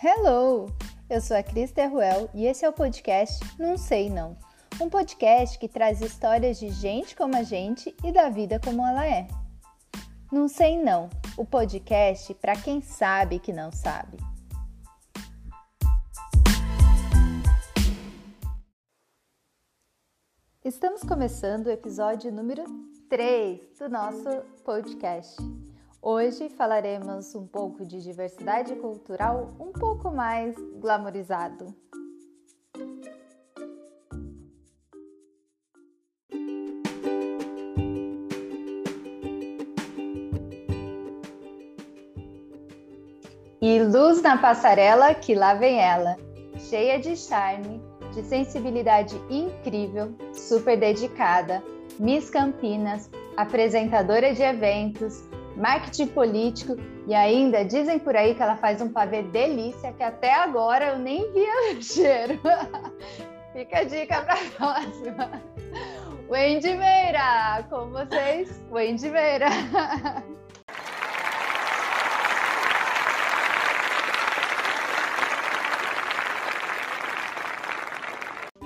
Hello! Eu sou a Cris Terruel e esse é o podcast Não Sei Não. Um podcast que traz histórias de gente como a gente e da vida como ela é. Não Sei Não, o podcast para quem sabe que não sabe. Estamos começando o episódio número 3 do nosso podcast. Hoje falaremos um pouco de diversidade cultural um pouco mais glamorizado. E luz na passarela, que lá vem ela, cheia de charme, de sensibilidade incrível, super dedicada, Miss Campinas, apresentadora de eventos, marketing político e ainda dizem por aí que ela faz um pavê delícia que até agora eu nem via o cheiro. Fica a dica para a próxima. Wendy Meira, com vocês, Wendy Meira.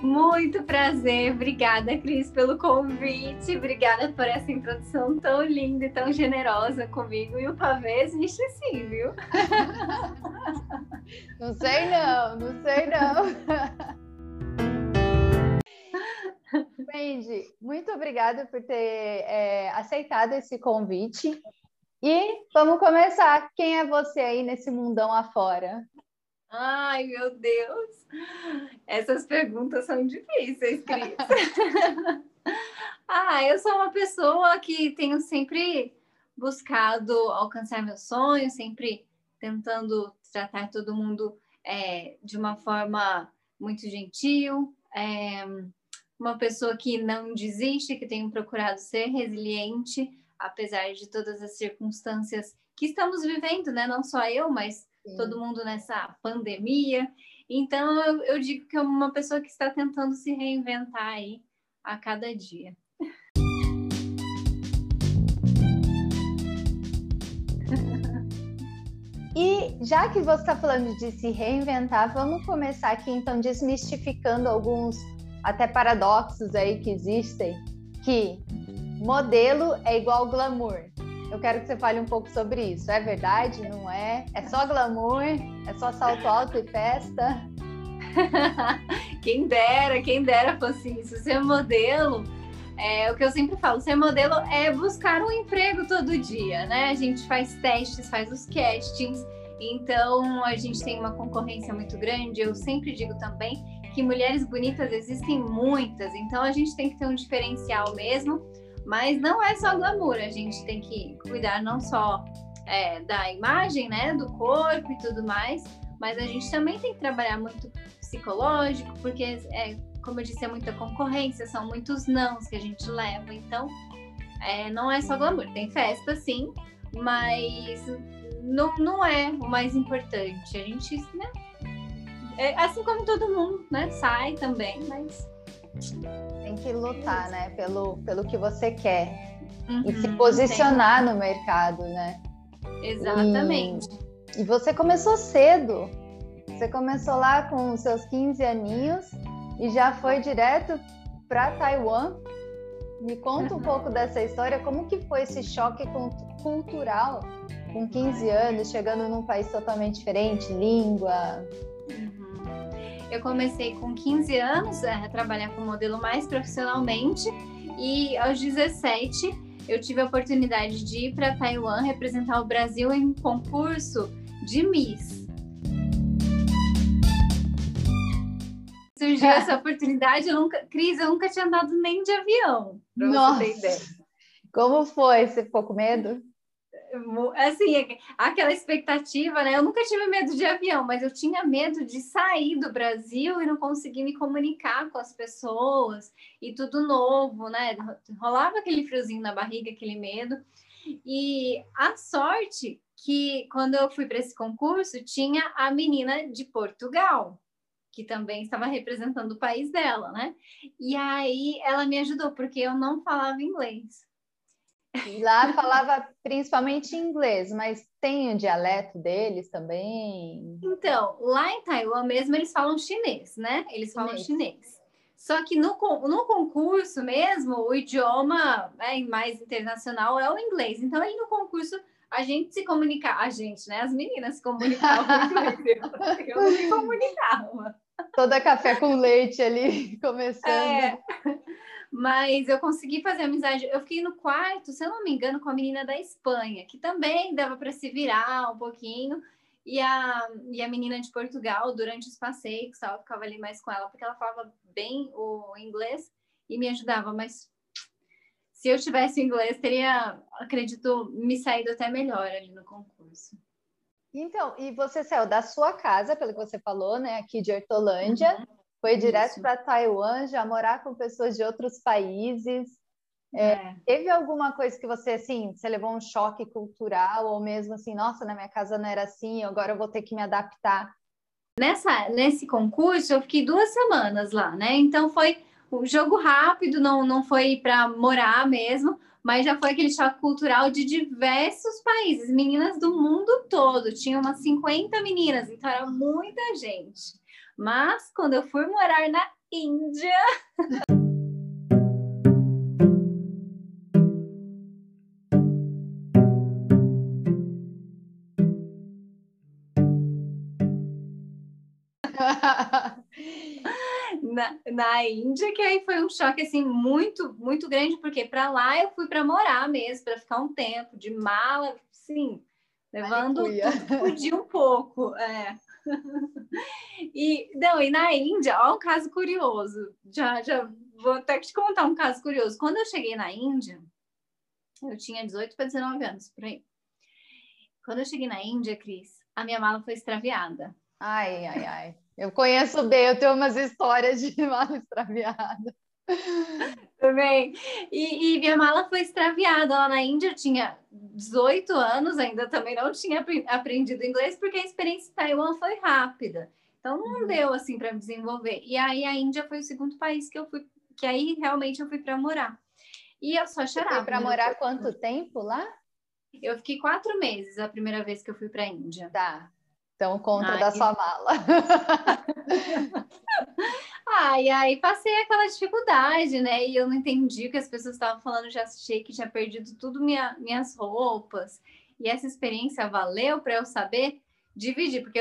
Muito prazer, obrigada, Cris, pelo convite, obrigada por essa introdução tão linda e tão generosa comigo. E o pavê existe sim, viu? Não sei não, não sei não. Wendy, muito obrigada por ter é, aceitado esse convite. E vamos começar. Quem é você aí nesse mundão afora? Ai, meu Deus! Essas perguntas são difíceis, Cris. ah, eu sou uma pessoa que tenho sempre buscado alcançar meus sonhos, sempre tentando tratar todo mundo é, de uma forma muito gentil. É, uma pessoa que não desiste, que tenho procurado ser resiliente, apesar de todas as circunstâncias que estamos vivendo, né? Não só eu, mas Sim. todo mundo nessa pandemia. Então, eu, eu digo que é uma pessoa que está tentando se reinventar aí a cada dia. E já que você está falando de se reinventar, vamos começar aqui então desmistificando alguns até paradoxos aí que existem, que modelo é igual glamour. Eu quero que você fale um pouco sobre isso. É verdade? Não é? É só glamour? É só salto alto e festa? quem dera, quem dera fosse isso. Ser modelo, é o que eu sempre falo, ser modelo é buscar um emprego todo dia, né? A gente faz testes, faz os castings, então a gente tem uma concorrência muito grande. Eu sempre digo também que mulheres bonitas existem muitas, então a gente tem que ter um diferencial mesmo mas não é só glamour, a gente tem que cuidar não só é, da imagem, né, do corpo e tudo mais, mas a gente também tem que trabalhar muito psicológico, porque, é, como eu disse, é muita concorrência, são muitos nãos que a gente leva, então é, não é só glamour, tem festa sim, mas não, não é o mais importante. A gente, né, é, assim como todo mundo, né, sai também, mas tem que lutar, né, pelo, pelo que você quer uhum, e se posicionar no mercado, né? Exatamente. E, e, você começou cedo. Você começou lá com os seus 15 aninhos e já foi direto para Taiwan. Me conta um uhum. pouco dessa história, como que foi esse choque cultural com 15 anos, chegando num país totalmente diferente, língua, eu comecei com 15 anos a trabalhar como modelo mais profissionalmente e aos 17 eu tive a oportunidade de ir para Taiwan representar o Brasil em um concurso de Miss. Surgiu essa oportunidade, eu nunca, Cris, eu nunca tinha andado nem de avião. Nossa. Como foi? Você ficou com medo? Assim, aquela expectativa, né? Eu nunca tive medo de avião, mas eu tinha medo de sair do Brasil e não conseguir me comunicar com as pessoas e tudo novo, né? Rolava aquele friozinho na barriga, aquele medo. E a sorte que quando eu fui para esse concurso, tinha a menina de Portugal, que também estava representando o país dela, né? E aí ela me ajudou, porque eu não falava inglês. Lá falava principalmente inglês, mas tem o dialeto deles também? Então, lá em Taiwan mesmo eles falam chinês, né? Eles falam chinês. chinês. Só que no, no concurso mesmo, o idioma é, mais internacional é o inglês. Então, aí no concurso, a gente se comunicava, a gente, né? As meninas se comunicavam inglês. Eu, eu não me comunicava. Toda café com leite ali, começando. É. Mas eu consegui fazer amizade. Eu fiquei no quarto, se eu não me engano, com a menina da Espanha, que também dava para se virar um pouquinho. E a, e a menina de Portugal, durante os passeios, eu ficava ali mais com ela, porque ela falava bem o inglês e me ajudava. Mas se eu tivesse inglês, teria, acredito, me saído até melhor ali no concurso. Então, e você saiu da sua casa, pelo que você falou, né, aqui de Hortolândia, uhum. Foi direto para Taiwan, já morar com pessoas de outros países. É, é. Teve alguma coisa que você, assim, você levou um choque cultural, ou mesmo assim, nossa, na minha casa não era assim, agora eu vou ter que me adaptar? Nessa, nesse concurso, eu fiquei duas semanas lá, né? Então foi um jogo rápido, não, não foi para morar mesmo, mas já foi aquele choque cultural de diversos países, meninas do mundo todo, tinha umas 50 meninas, então era muita gente. Mas quando eu fui morar na Índia. na, na Índia, que aí foi um choque assim muito, muito grande, porque para lá eu fui para morar mesmo, para ficar um tempo de mala, sim, levando tudo podia um pouco, é. e, não, e na Índia, ó, um caso curioso. Já, já vou até te contar um caso curioso. Quando eu cheguei na Índia, eu tinha 18 para 19 anos, por aí. Quando eu cheguei na Índia, Cris, a minha mala foi extraviada. Ai, ai, ai. Eu conheço bem, eu tenho umas histórias de mala extraviada. Também. E, e, minha mala foi extraviada lá na Índia. Eu tinha 18 anos, ainda também não tinha aprendido inglês, porque a experiência em Taiwan foi rápida. Então não uhum. deu assim para desenvolver. E aí a Índia foi o segundo país que eu fui, que aí realmente eu fui para morar. E eu só chorava. Para morar quanto tempo lá? Eu fiquei quatro meses a primeira vez que eu fui para a Índia. Tá. Então conta Ai. da sua mala. Ah, e aí passei aquela dificuldade, né? E eu não entendi o que as pessoas estavam falando, já achei que tinha perdido tudo minha, minhas roupas. E essa experiência valeu para eu saber dividir, porque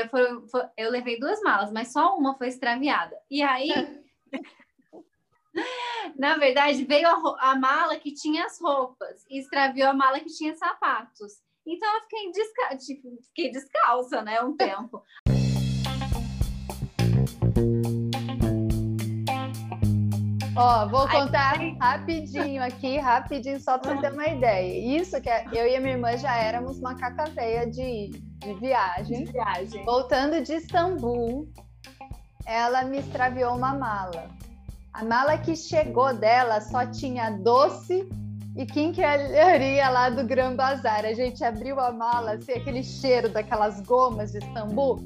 eu levei duas malas, mas só uma foi extraviada. E aí, na verdade, veio a, a, mala que tinha as roupas e extraviou a mala que tinha sapatos. Então eu fiquei, desca tipo, fiquei descalça, né, um tempo. Ó, vou contar rapidinho aqui, rapidinho, só para ter uma ideia. Isso que é, eu e a minha irmã já éramos macaca veia de, de viagem. De viagem. Voltando de Istambul, ela me extraviou uma mala. A mala que chegou dela só tinha doce e quinquilharia lá do Gran Bazar. A gente abriu a mala, assim, aquele cheiro daquelas gomas de Istambul.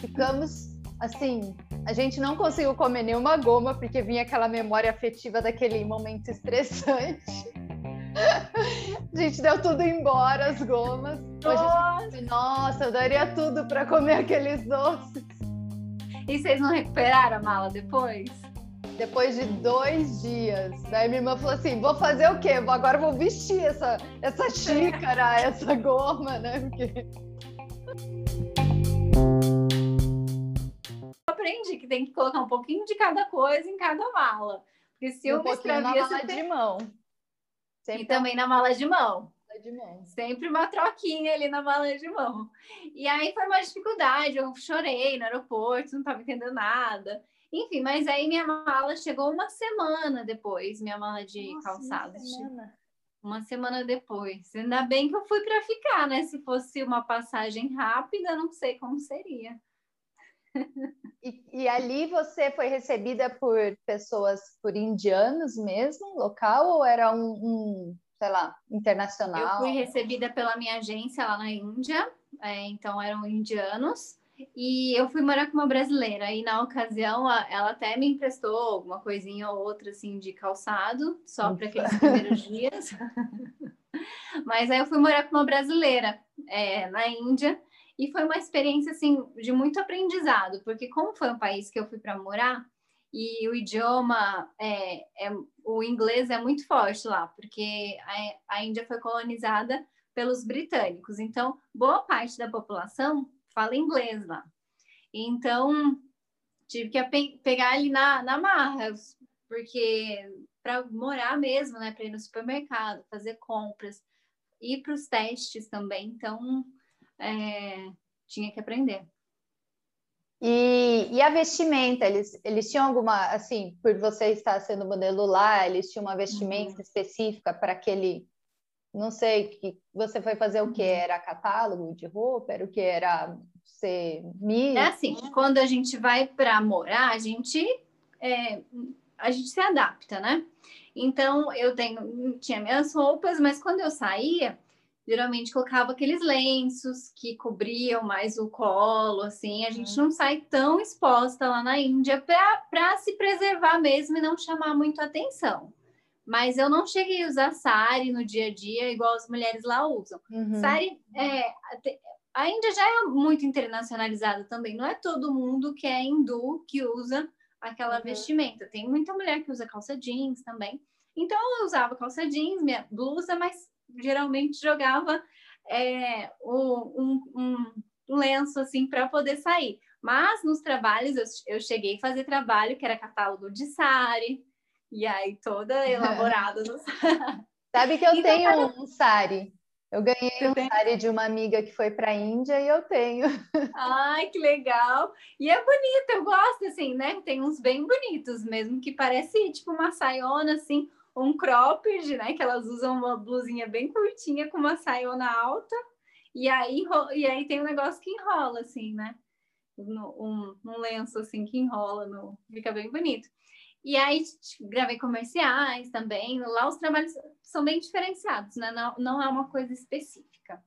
Ficamos, assim, a gente não conseguiu comer nenhuma goma, porque vinha aquela memória afetiva daquele momento estressante. A gente deu tudo embora, as gomas. Nossa, gente... Nossa eu daria tudo para comer aqueles doces. E vocês não recuperaram a mala depois? Depois de dois dias. Daí minha irmã falou assim: vou fazer o quê? Agora vou vestir essa, essa xícara, essa goma, né? Porque aprende que tem que colocar um pouquinho de cada coisa em cada mala. Porque se eu um pouquinho na mala tem... de mão. Sempre e também na mala de mão. De mão. Sempre uma troquinha ali na mala de mão. E aí foi uma dificuldade, eu chorei no aeroporto, não estava entendendo nada. Enfim, mas aí minha mala chegou uma semana depois, minha mala de Nossa, calçados. Uma semana. uma semana depois. Ainda bem que eu fui para ficar, né? Se fosse uma passagem rápida, não sei como seria. E, e, ali você foi recebida por pessoas, por indianos mesmo, local, ou era um, um sei lá, internacional? Eu fui recebida pela minha agência lá na Índia, é, então eram indianos. E eu fui morar com uma brasileira, e na ocasião ela até me emprestou alguma coisinha ou outra assim de calçado, só para aqueles primeiros dias. Mas aí eu fui morar com uma brasileira é, na Índia e foi uma experiência assim de muito aprendizado, porque como foi um país que eu fui para morar e o idioma é, é, o inglês é muito forte lá, porque a, a Índia foi colonizada pelos britânicos, então boa parte da população fala inglês lá. Então tive que pe pegar ali na, na marra, porque para morar mesmo, né, para ir no supermercado, fazer compras, ir para os testes também, então é, tinha que aprender. E, e, a vestimenta, eles, eles tinham alguma, assim, por você estar sendo modelo lá, eles tinham uma vestimenta uhum. específica para aquele, não sei, que você foi fazer o que? Uhum. Era catálogo de roupa? Era o que? Era ser É assim, quando a gente vai para morar, a gente, é, a gente se adapta, né? Então, eu tenho, tinha minhas roupas, mas quando eu saía, geralmente colocava aqueles lenços que cobriam mais o colo, assim, a gente uhum. não sai tão exposta lá na Índia para se preservar mesmo e não chamar muito atenção. Mas eu não cheguei a usar sari no dia a dia, igual as mulheres lá usam. Uhum. Sari, é, a Índia já é muito internacionalizada também, não é todo mundo que é hindu que usa aquela uhum. vestimenta. Tem muita mulher que usa calça jeans também. Então eu usava calça jeans, minha blusa, mas geralmente jogava é, um, um, um, lenço assim para poder sair. Mas nos trabalhos, eu, eu cheguei a fazer trabalho que era catálogo de sari, e aí toda elaborada no Sabe que eu então, tenho cada... um sari. Eu ganhei Você um tem? sari de uma amiga que foi para a Índia e eu tenho. Ai, que legal! E é bonito, eu gosto assim, né? Tem uns bem bonitos mesmo, que parece tipo uma saiona assim, um cropped, né? Que elas usam uma blusinha bem curtinha com uma saiona alta. E aí, e aí tem um negócio que enrola, assim, né? Um, um lenço assim que enrola, no, fica bem bonito. E aí gravei comerciais também. Lá os trabalhos são bem diferenciados, né? Não, não é uma coisa específica.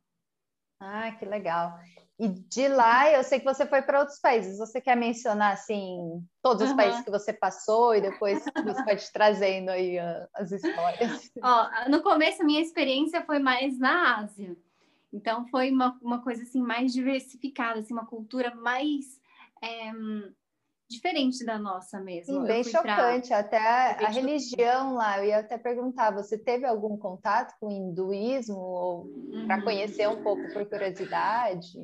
Ah, que legal. E de lá, eu sei que você foi para outros países. Você quer mencionar, assim, todos os uhum. países que você passou e depois você pode trazendo aí uh, as histórias? Ó, no começo, a minha experiência foi mais na Ásia. Então, foi uma, uma coisa, assim, mais diversificada, assim, uma cultura mais... É, diferente da nossa mesmo. Sim, bem chocante, pra... até a, a religião lá, eu ia até perguntar, você teve algum contato com o hinduísmo ou uhum. para conhecer um pouco por curiosidade?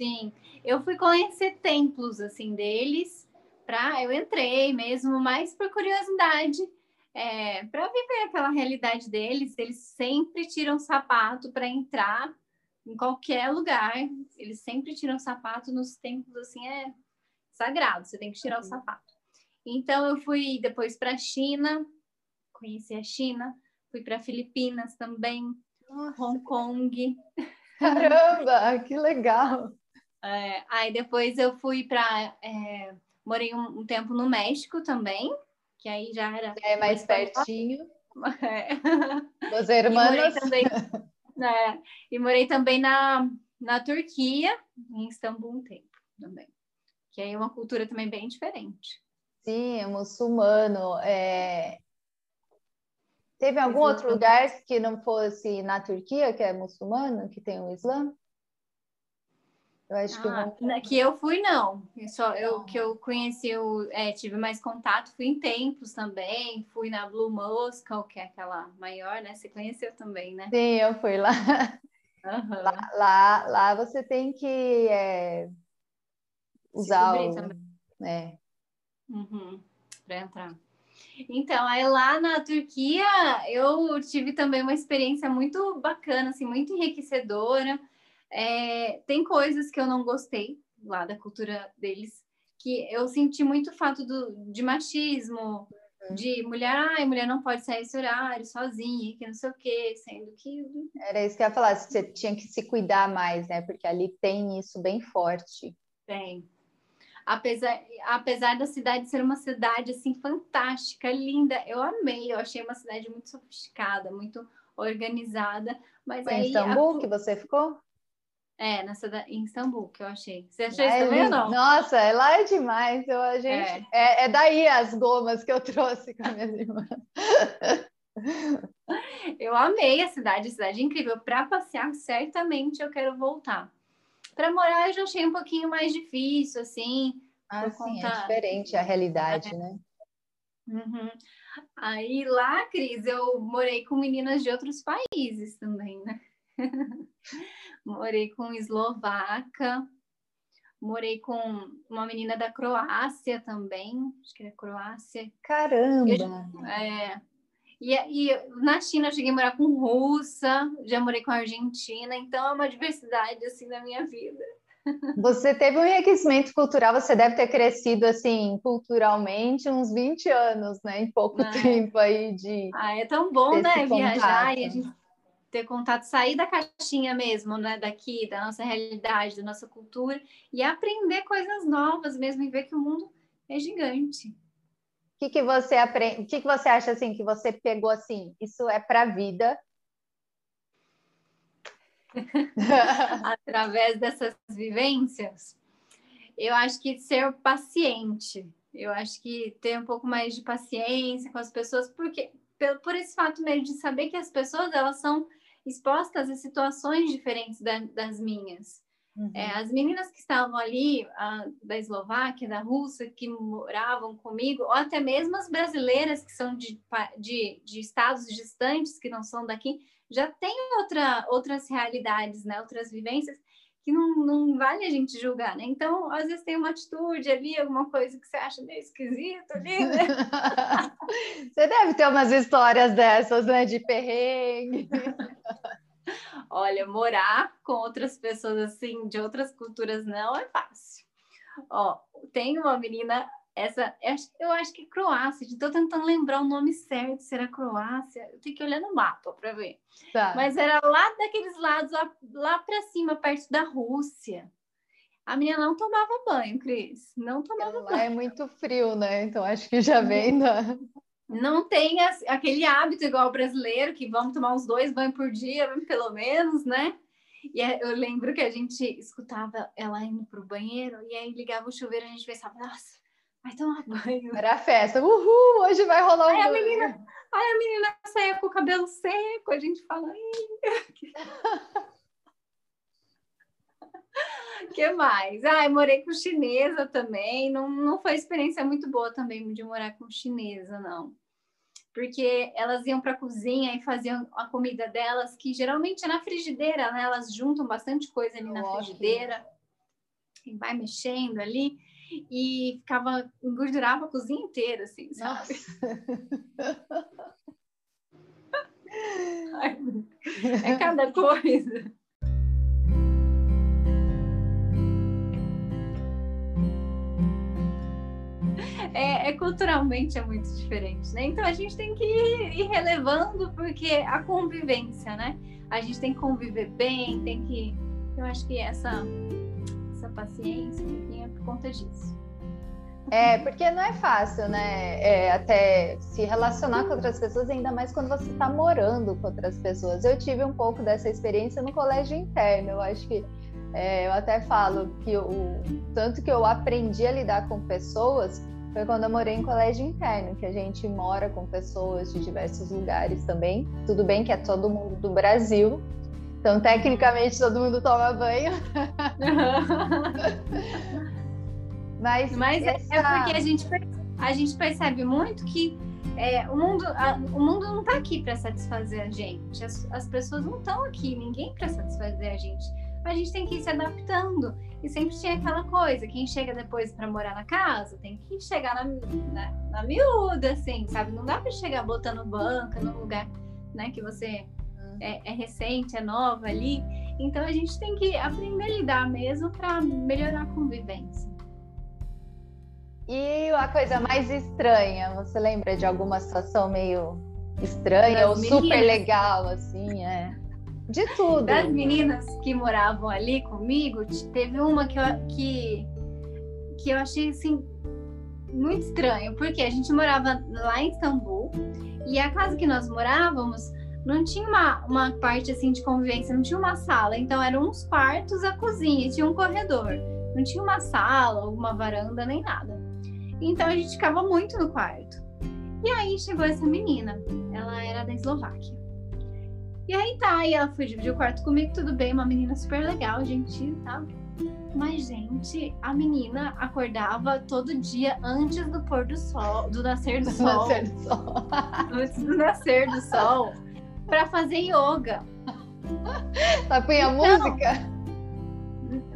Sim, eu fui conhecer templos assim deles, para eu entrei mesmo, mais por curiosidade, é, para viver aquela realidade deles. Eles sempre tiram sapato para entrar em qualquer lugar. Eles sempre tiram sapato nos templos assim é sagrado. Você tem que tirar uhum. o sapato. Então eu fui depois para a China, conheci a China, fui para Filipinas também, Nossa. Hong Kong. Caramba, que legal! É, aí depois eu fui para. É, morei um, um, tempo no México também, que aí já era. É mais pertinho. É. Dos irmãos. E também, né, e morei também na, na Turquia, em Istambul um tempo também. Que é uma cultura também bem diferente. Sim, é muçulmano. É... Teve algum outro lugar que não fosse na Turquia, que é muçulmano, que tem o Islã? Eu acho ah, que não. Que eu fui, não. Eu só eu que eu conheci, eu, é, tive mais contato, fui em templos também, fui na Blue Moscow, que é aquela maior, né? Você conheceu também, né? Sim, eu fui lá. Uhum. Lá, lá, lá, você tem que é, usar o. É. Uhum, para entrar. Então, aí lá na Turquia eu tive também uma experiência muito bacana, assim, muito enriquecedora. É, tem coisas que eu não gostei lá da cultura deles, que eu senti muito fato do, de machismo, uhum. de mulher, ai, mulher não pode sair esse horário sozinha, que não sei o quê, sendo que. Era isso que eu ia falar, você tinha que se cuidar mais, né? Porque ali tem isso bem forte. Tem. Apesar, apesar da cidade ser uma cidade assim fantástica, linda, eu amei, eu achei uma cidade muito sofisticada, muito organizada. Mas Foi aí, em Istambul a... que você ficou? É, nessa da, em Istambul, que eu achei. Você achou é, isso também ou não? Nossa, lá é demais. Eu, a gente, é. É, é. daí as gomas que eu trouxe com a minha irmã. Eu amei a cidade, a cidade é incrível. Para passear, certamente eu quero voltar. Para morar, eu já achei um pouquinho mais difícil, assim. Ah, sim, conta... é diferente a realidade, é. né? Uhum. Aí lá, Cris, eu morei com meninas de outros países também, né? morei com eslovaca, morei com uma menina da Croácia também, acho que era Croácia. Caramba! Eu, é, e, e, na China eu cheguei a morar com russa, já morei com argentina, então é uma diversidade assim na minha vida. Você teve um enriquecimento cultural, você deve ter crescido assim culturalmente uns 20 anos, né? Em pouco ah, tempo aí de. Ah, é tão bom, né? Viajar e a gente ter contato, sair da caixinha mesmo, né? Daqui, da nossa realidade, da nossa cultura, e aprender coisas novas mesmo e ver que o mundo é gigante. Que, que você aprende? O que, que você acha assim que você pegou assim? Isso é para a vida através dessas vivências, eu acho que ser paciente, eu acho que ter um pouco mais de paciência com as pessoas, porque por esse fato mesmo de saber que as pessoas elas são expostas a situações diferentes da, das minhas. Uhum. É, as meninas que estavam ali, a, da Eslováquia, da Rússia, que moravam comigo, ou até mesmo as brasileiras que são de, de, de estados distantes, que não são daqui, já tem outra, outras realidades, né? Outras vivências que não, não vale a gente julgar, né? Então, às vezes tem uma atitude ali, alguma coisa que você acha meio esquisito ali, né? você deve ter umas histórias dessas, né? De perrengue. Olha, morar com outras pessoas assim, de outras culturas, não é fácil. Ó, tem uma menina essa, eu acho que é Croácia, estou tentando lembrar o nome certo, se era Croácia, eu tenho que olhar no mapa para ver. Tá. Mas era lá daqueles lados, lá, lá para cima, perto da Rússia. A menina não tomava banho, Cris, não tomava lá banho. é muito frio, né? Então acho que já vem da... Não tem aquele hábito igual o brasileiro, que vamos tomar uns dois banhos por dia, pelo menos, né? E é, eu lembro que a gente escutava ela indo pro banheiro, e aí ligava o chuveiro, a gente pensava, nossa, vai tomar banho. Era a festa. Uhul, hoje vai rolar um aí banho. A menina, aí a menina saia com o cabelo seco, a gente fala. que mais? Ah, eu morei com chinesa também. Não, não foi experiência muito boa também de morar com chinesa, não. Porque elas iam para a cozinha e faziam a comida delas, que geralmente é na frigideira, né? Elas juntam bastante coisa ali na frigideira. E vai mexendo ali e ficava, engordurava a cozinha inteira, assim, sabe? é cada coisa. É, é, culturalmente é muito diferente, né? Então a gente tem que ir, ir, relevando porque a convivência, né? A gente tem que conviver bem, tem que. Eu acho que essa essa paciência é por conta disso. É, porque não é fácil, né? É, até se relacionar com outras pessoas, ainda mais quando você está morando com outras pessoas. Eu tive um pouco dessa experiência no colégio interno. Eu acho que é, eu até falo que o tanto que eu aprendi a lidar com pessoas foi quando eu morei em colégio interno, que a gente mora com pessoas de diversos lugares também. Tudo bem que é todo mundo do Brasil, então, tecnicamente, todo mundo toma banho. Mas, Mas é, essa... é porque a gente, a gente percebe muito que é, o, mundo, a, o mundo não está aqui para satisfazer a gente. As, as pessoas não estão aqui, ninguém para satisfazer a gente. A gente tem que ir se adaptando. E sempre tinha aquela coisa: quem chega depois para morar na casa tem que chegar na, na, na miúda, assim, sabe? Não dá para chegar botando banca no lugar né, que você é, é, recente, é nova ali. Então a gente tem que aprender a lidar mesmo para melhorar a convivência. E a coisa mais estranha, você lembra de alguma situação meio estranha das ou meninas, super legal, assim, é? De tudo. Das meninas que moravam ali comigo, teve uma que eu, que, que eu achei assim muito estranho, porque a gente morava lá em Istambul e a casa que nós morávamos não tinha uma, uma parte assim de convivência, não tinha uma sala, então eram uns quartos, a cozinha, tinha um corredor, não tinha uma sala, alguma varanda nem nada. Então a gente ficava muito no quarto. E aí chegou essa menina, ela era da Eslováquia. E aí tá, e ela foi dividir o quarto comigo, tudo bem, uma menina super legal, gentil e tal. Mas, gente, a menina acordava todo dia antes do pôr do sol, do nascer do sol. Nascer do sol. antes do nascer do sol, para fazer yoga. Ela punha então, música?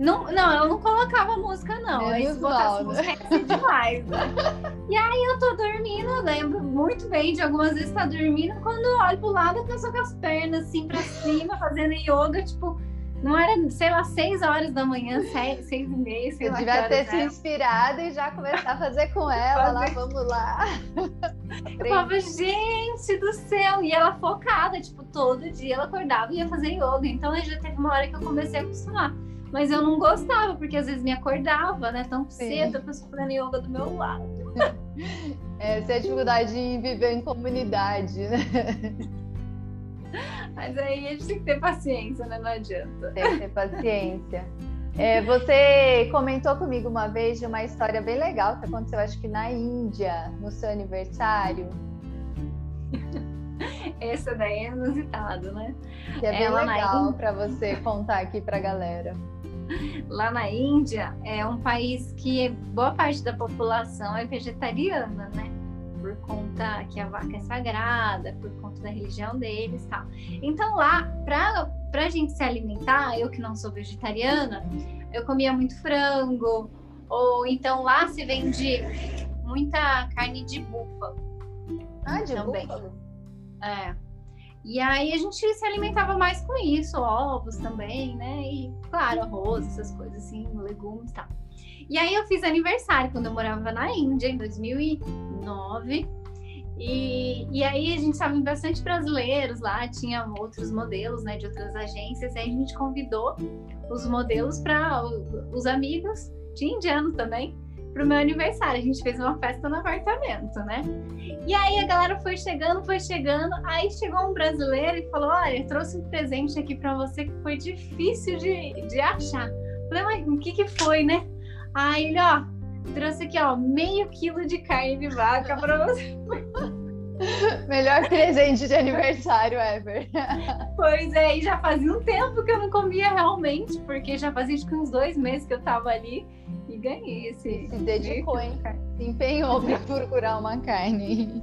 Não, não, eu não colocava música, não. Aí se botasse música demais. Né? e aí eu tô dormindo, eu lembro muito bem de algumas vezes estar tá dormindo, quando eu olho pro lado, a pessoa com as pernas assim pra cima, fazendo yoga, tipo, não era, sei lá, seis horas da manhã, seis, seis e meia, sei eu lá. devia ter se inspirado e já começar a fazer com ela, lá, vamos lá. eu falava, gente do céu! E ela focada, tipo, todo dia ela acordava e ia fazer yoga. Então aí já teve uma hora que eu comecei a acostumar. Mas eu não gostava, porque às vezes me acordava, né? Tão cedo, a pessoa fazendo yoga do meu lado. Essa é a dificuldade em viver em comunidade, né? Mas aí a gente tem que ter paciência, né? Não adianta. Tem que ter paciência. É, você comentou comigo uma vez de uma história bem legal que aconteceu, acho que na Índia, no seu aniversário. Essa daí é inusitado, né? Que é bem Ela legal para você contar aqui para a galera. Lá na Índia é um país que boa parte da população é vegetariana, né? Por conta que a vaca é sagrada, por conta da religião deles, tal. Então lá, para para a gente se alimentar, eu que não sou vegetariana, eu comia muito frango, ou então lá se vende muita carne de búfalo. Ah, de também. búfalo? É. E aí a gente se alimentava mais com isso, ovos também, né? E, claro, arroz, essas coisas assim, legumes e tal. E aí eu fiz aniversário quando eu morava na Índia, em 2009. E, e aí a gente estava bastante brasileiros lá, tinha outros modelos, né, de outras agências. E aí a gente convidou os modelos para os amigos, tinha indiano também, pro meu aniversário. A gente fez uma festa no apartamento, né? E aí a galera foi chegando, foi chegando. Aí chegou um brasileiro e falou: Olha, trouxe um presente aqui para você que foi difícil de, de achar. Falei, mas o que que foi, né? Aí ele, ó, trouxe aqui, ó, meio quilo de carne de vaca para você. Melhor presente de aniversário ever. Pois é, e já fazia um tempo que eu não comia realmente, porque já fazia acho que uns dois meses que eu tava ali ganhei esse. Se dedicou, hein? Se empenhou para procurar uma carne.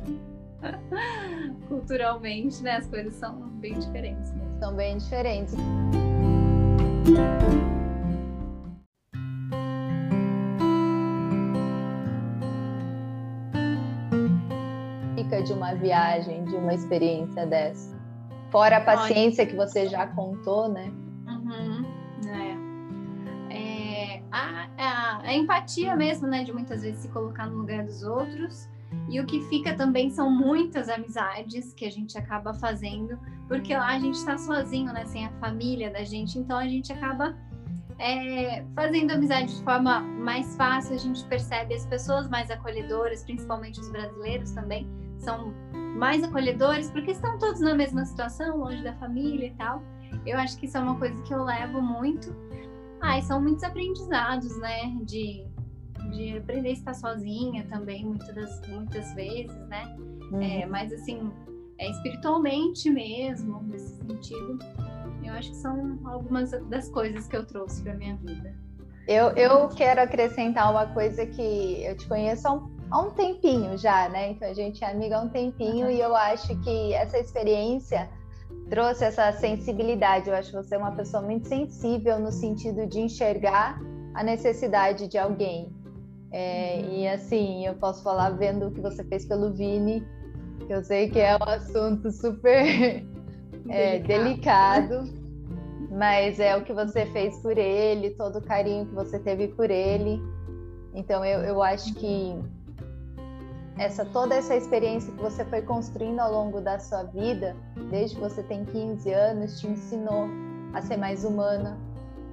Culturalmente, né? As coisas são bem diferentes. Mesmo. São bem diferentes. Fica de uma viagem, de uma experiência dessa. Fora a paciência que você já contou, né? A empatia mesmo, né? De muitas vezes se colocar no lugar dos outros. E o que fica também são muitas amizades que a gente acaba fazendo, porque lá a gente está sozinho, né? Sem a família da gente, então a gente acaba é, fazendo amizade de forma mais fácil. A gente percebe as pessoas mais acolhedoras, principalmente os brasileiros também, são mais acolhedores, porque estão todos na mesma situação, longe da família e tal. Eu acho que isso é uma coisa que eu levo muito ah, são muitos aprendizados, né? De, de aprender a estar sozinha também, muitas, muitas vezes, né? Uhum. É, mas assim, é, espiritualmente mesmo, nesse sentido, eu acho que são algumas das coisas que eu trouxe para minha vida. Eu, eu quero acrescentar uma coisa que eu te conheço há um, há um tempinho já, né? Então a gente é amiga há um tempinho uhum. e eu acho que essa experiência trouxe essa sensibilidade. Eu acho você uma pessoa muito sensível no sentido de enxergar a necessidade de alguém. É, e assim, eu posso falar vendo o que você fez pelo Vini, que eu sei que é um assunto super é, delicado, mas é o que você fez por ele, todo o carinho que você teve por ele. Então eu, eu acho que essa toda essa experiência que você foi construindo ao longo da sua vida, desde que você tem 15 anos, te ensinou a ser mais humana,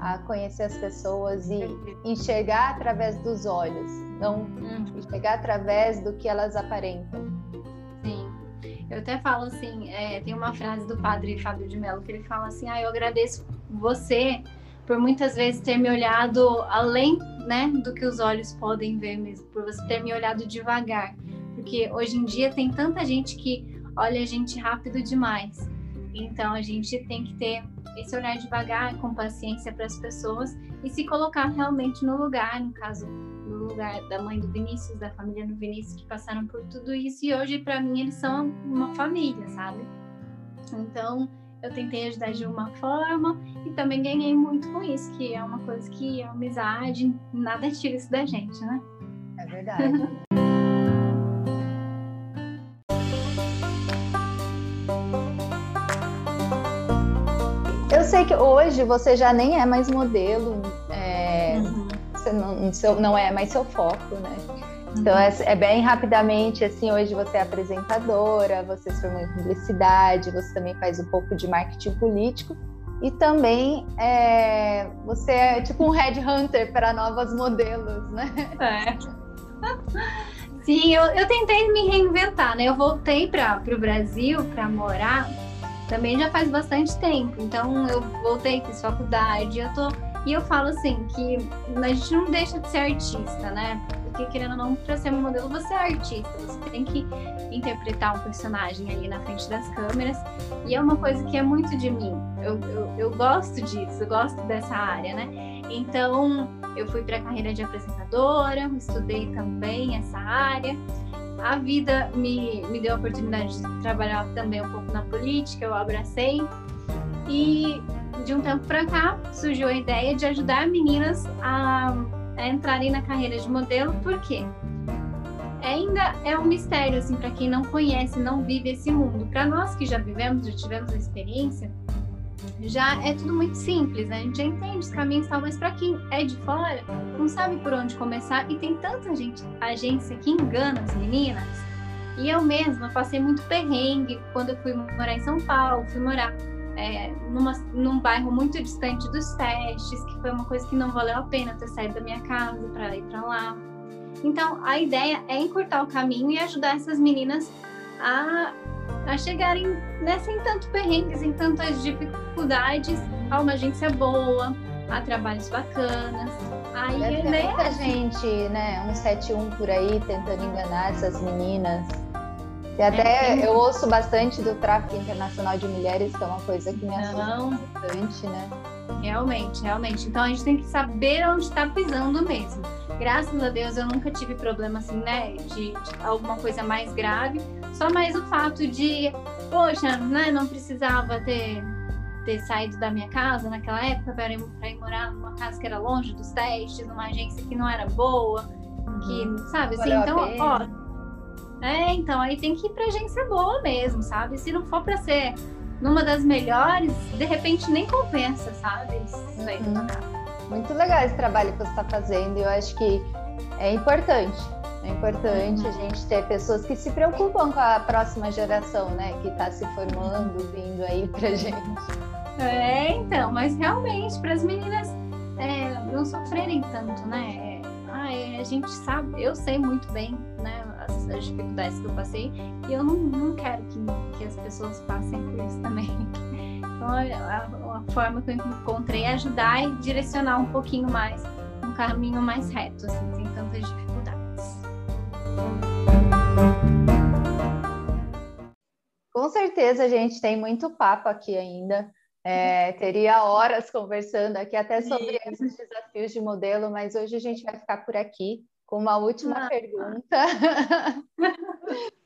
a conhecer as pessoas e enxergar através dos olhos, não uhum. enxergar através do que elas aparentam. Sim. Eu até falo assim, é, tem uma frase do padre Fábio de Mello que ele fala assim, ah, eu agradeço você por muitas vezes ter me olhado além, né, do que os olhos podem ver mesmo, por você ter me olhado devagar Porque hoje em dia tem tanta gente que olha a gente rápido demais. Então a gente tem que ter esse olhar devagar, com paciência para as pessoas e se colocar realmente no lugar, no caso, no lugar da mãe do Vinícius, da família do Vinícius que passaram por tudo isso e hoje para mim eles são uma família, sabe? Então eu tentei ajudar de uma forma e também ganhei muito com isso, que é uma coisa que a amizade, nada tira isso da gente, né? É verdade. sei que hoje você já nem é mais modelo, é, uhum. você não, seu, não é mais seu foco, né? Então é, é, bem rapidamente assim, hoje você é apresentadora, você se formou em publicidade, você também faz um pouco de marketing político e também é, você é tipo um headhunter para novos modelos, né? É. Sim, eu, eu tentei me reinventar, né? Eu voltei para o Brasil para morar também já faz bastante tempo. Então eu voltei, fiz faculdade, eu tô. E eu falo assim, que a gente não deixa de ser artista, né? Porque querendo ou não, para ser modelo, você é artista, você tem que interpretar um personagem ali na frente das câmeras. E é uma coisa que é muito de mim. Eu, eu, eu gosto disso, eu gosto dessa área, né? Então, eu fui para a carreira de apresentadora, estudei também essa área a vida me, me deu a oportunidade de trabalhar também um pouco na política, eu abracei. E de um tempo para cá surgiu a ideia de ajudar meninas a, a entrarem na carreira de modelo, por quê? Ainda é um mistério assim para quem não conhece, não vive esse mundo. Para nós que já vivemos, já tivemos a experiência, já é tudo muito simples, né? A gente já entende os caminhos tal, mas para quem é de fora, não sabe por onde começar e tem tanta gente, agência que engana as meninas. E eu mesma passei muito perrengue quando eu fui morar em São Paulo, fui morar é, numa, num bairro muito distante dos testes, que foi uma coisa que não valeu a pena ter saído da minha casa para ir para lá. Então, a ideia é encurtar o caminho e ajudar essas meninas a a chegarem né, sem tanto perrengue, sem tantas dificuldades, a uma agência boa, a trabalhos bacanas. Aí, Deve né, muita gente, né, um 71 por aí tentando enganar essas meninas. E até é, eu ouço bastante do tráfico internacional de mulheres, que é uma coisa que me assusta bastante, né? Realmente, realmente. Então a gente tem que saber onde está pisando mesmo. Graças a Deus eu nunca tive problema assim, né? De, de alguma coisa mais grave. Só mais o fato de, poxa, né? Não precisava ter, ter saído da minha casa naquela época para ir, ir morar numa casa que era longe dos testes, numa agência que não era boa, que, uhum. sabe, assim, então, ó. É, então aí tem que ir pra agência boa mesmo, sabe? Se não for para ser numa das melhores, de repente nem compensa, sabe? Uhum. Muito legal esse trabalho que você está fazendo, eu acho que é importante. É importante uhum. a gente ter pessoas que se preocupam com a próxima geração, né? Que está se formando, vindo aí pra gente. É, então, mas realmente, para as meninas é, não sofrerem tanto, né? É, a gente sabe, eu sei muito bem, né? As, as, dificuldades que eu passei e eu não, não quero que, que as pessoas passem por isso também. Então, a, a forma que eu encontrei é ajudar e direcionar um pouquinho mais, um caminho mais reto, assim, sem tantas dificuldades. Com certeza a gente tem muito papo aqui ainda. É, teria horas conversando aqui até sobre Sim. esses desafios de modelo, mas hoje a gente vai ficar por aqui com uma última ah. pergunta.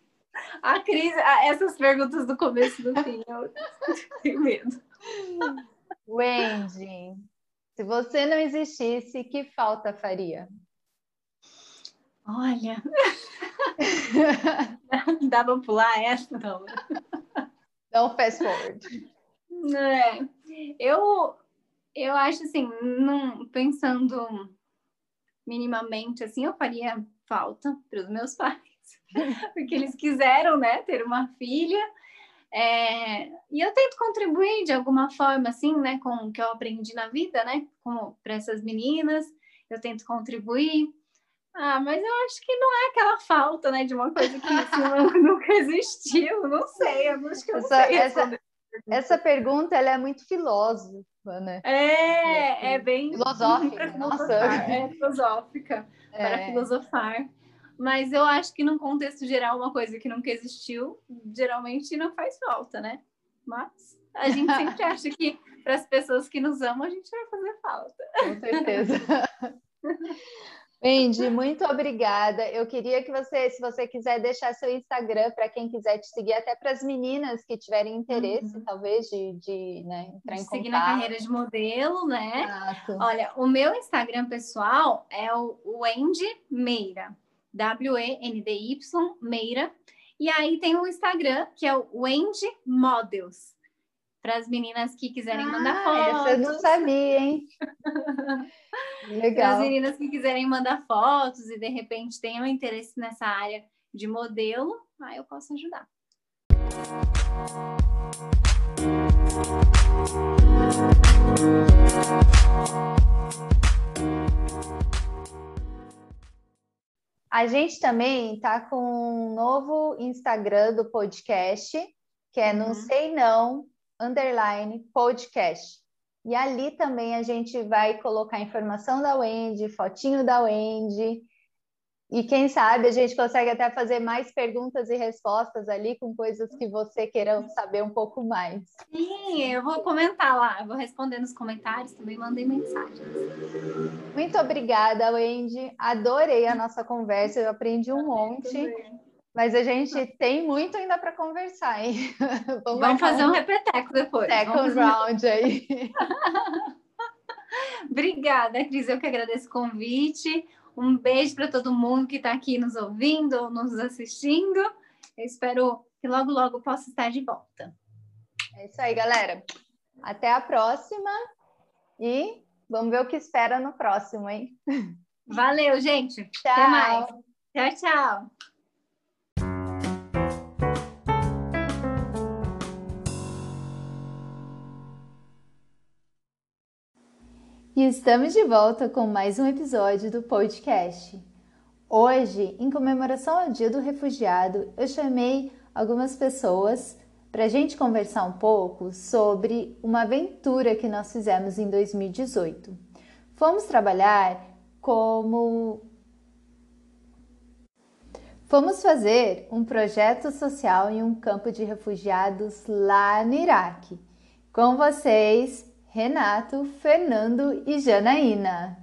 A Cris, essas perguntas do começo do fim, eu tenho medo. Wendy, se você não existisse, que falta faria? Olha, dá para pular essa? Não. Não fast forward. É, eu, eu acho assim, não, pensando minimamente, assim, eu faria falta para os meus pais, porque eles quiseram, né, ter uma filha, é, e eu tento contribuir de alguma forma, assim, né, com o que eu aprendi na vida, né, para essas meninas, eu tento contribuir. Ah, mas eu acho que não é aquela falta, né, de uma coisa que assim, nunca existiu, não sei, eu acho que eu essa, sei essa, essa pergunta ela é muito filósofa, né? É, é bem filosófica. Nossa, é filosófica é. para filosofar. mas eu acho que num contexto geral, uma coisa que nunca existiu, geralmente não faz falta, né? Mas a gente sempre acha que para as pessoas que nos amam, a gente vai fazer falta. Com certeza. Wendy, muito obrigada. Eu queria que você, se você quiser deixar seu Instagram para quem quiser te seguir, até para as meninas que tiverem interesse, uhum. talvez, de, de né, entrar de em seguir na carreira de modelo, né? Exato. Olha, o meu Instagram pessoal é o Wendy Meira, W-E-N-D-Y Meira. E aí tem o Instagram, que é o Wendy Models para as meninas que quiserem ah, mandar fotos. Essa eu não sabia, hein? Legal. Para as meninas que quiserem mandar fotos e de repente tenham interesse nessa área de modelo, aí eu posso ajudar. A gente também está com um novo Instagram do podcast, que é uhum. Não Sei Não underline podcast. E ali também a gente vai colocar informação da Wendy, fotinho da Wendy. E quem sabe a gente consegue até fazer mais perguntas e respostas ali com coisas que você queira saber um pouco mais. Sim, eu vou comentar lá, eu vou responder nos comentários, também mandei mensagens. Muito obrigada, Wendy. Adorei a nossa conversa, eu aprendi um monte. Mas a gente tem muito ainda para conversar, hein? Vamos, Vamos fazer um repeteco depois. Second round aí. Obrigada, Cris. Eu que agradeço o convite. Um beijo para todo mundo que está aqui nos ouvindo, nos assistindo. Eu espero que logo, logo possa estar de volta. É isso aí, galera. Até a próxima e vamos ver o que espera no próximo, hein? Valeu, gente. Tchau. Até mais. Tchau, tchau. E estamos de volta com mais um episódio do podcast. Hoje, em comemoração ao Dia do Refugiado, eu chamei algumas pessoas para a gente conversar um pouco sobre uma aventura que nós fizemos em 2018. Fomos trabalhar como. Fomos fazer um projeto social em um campo de refugiados lá no Iraque. Com vocês, Renato, Fernando e Janaína.